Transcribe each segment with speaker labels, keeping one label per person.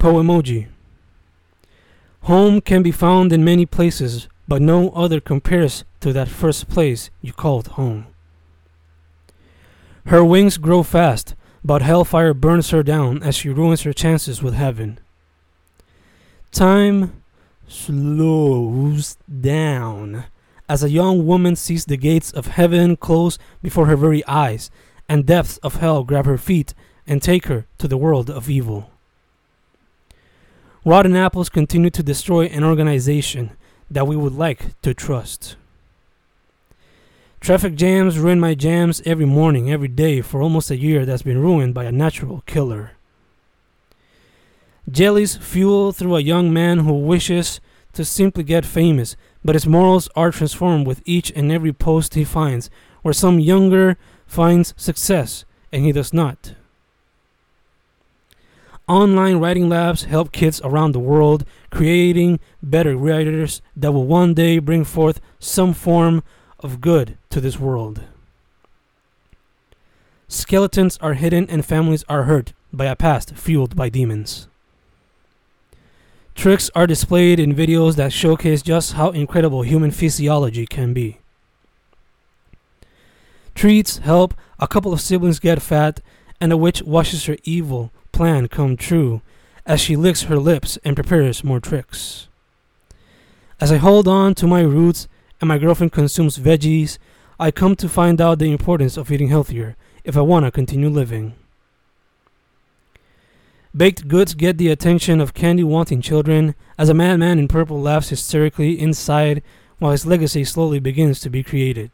Speaker 1: Poemoji. Home can be found in many places, but no other compares to that first place you called home. Her wings grow fast, but hellfire burns her down as she ruins her chances with heaven. Time slows down as a young woman sees the gates of heaven close before her very eyes, and depths of hell grab her feet and take her to the world of evil. Rotten apples continue to destroy an organization that we would like to trust. Traffic jams ruin my jams every morning, every day for almost a year that's been ruined by a natural killer. Jellies fuel through a young man who wishes to simply get famous, but his morals are transformed with each and every post he finds, where some younger finds success and he does not. Online writing labs help kids around the world creating better writers that will one day bring forth some form of good to this world. Skeletons are hidden and families are hurt by a past fueled by demons. Tricks are displayed in videos that showcase just how incredible human physiology can be. Treats help a couple of siblings get fat, and a witch washes her evil plan come true as she licks her lips and prepares more tricks. As I hold on to my roots and my girlfriend consumes veggies, I come to find out the importance of eating healthier if I want to continue living. Baked goods get the attention of candy wanting children as a madman in purple laughs hysterically inside while his legacy slowly begins to be created.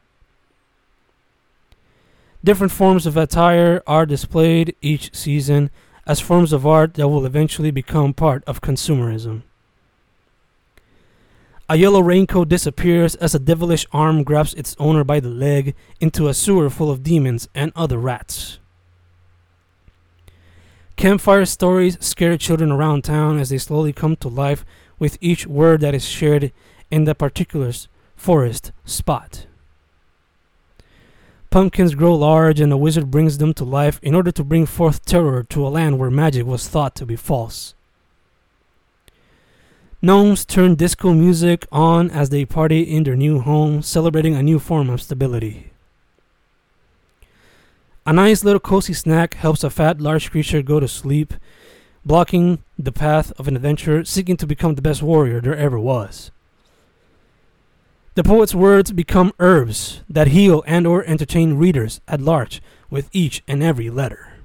Speaker 1: Different forms of attire are displayed each season as forms of art that will eventually become part of consumerism. A yellow raincoat disappears as a devilish arm grabs its owner by the leg into a sewer full of demons and other rats. Campfire stories scare children around town as they slowly come to life with each word that is shared in that particular forest spot. Pumpkins grow large, and a wizard brings them to life in order to bring forth terror to a land where magic was thought to be false. Gnomes turn disco music on as they party in their new home, celebrating a new form of stability. A nice little cozy snack helps a fat, large creature go to sleep, blocking the path of an adventurer seeking to become the best warrior there ever was. The poet's words become herbs that heal and or entertain readers at large with each and every letter.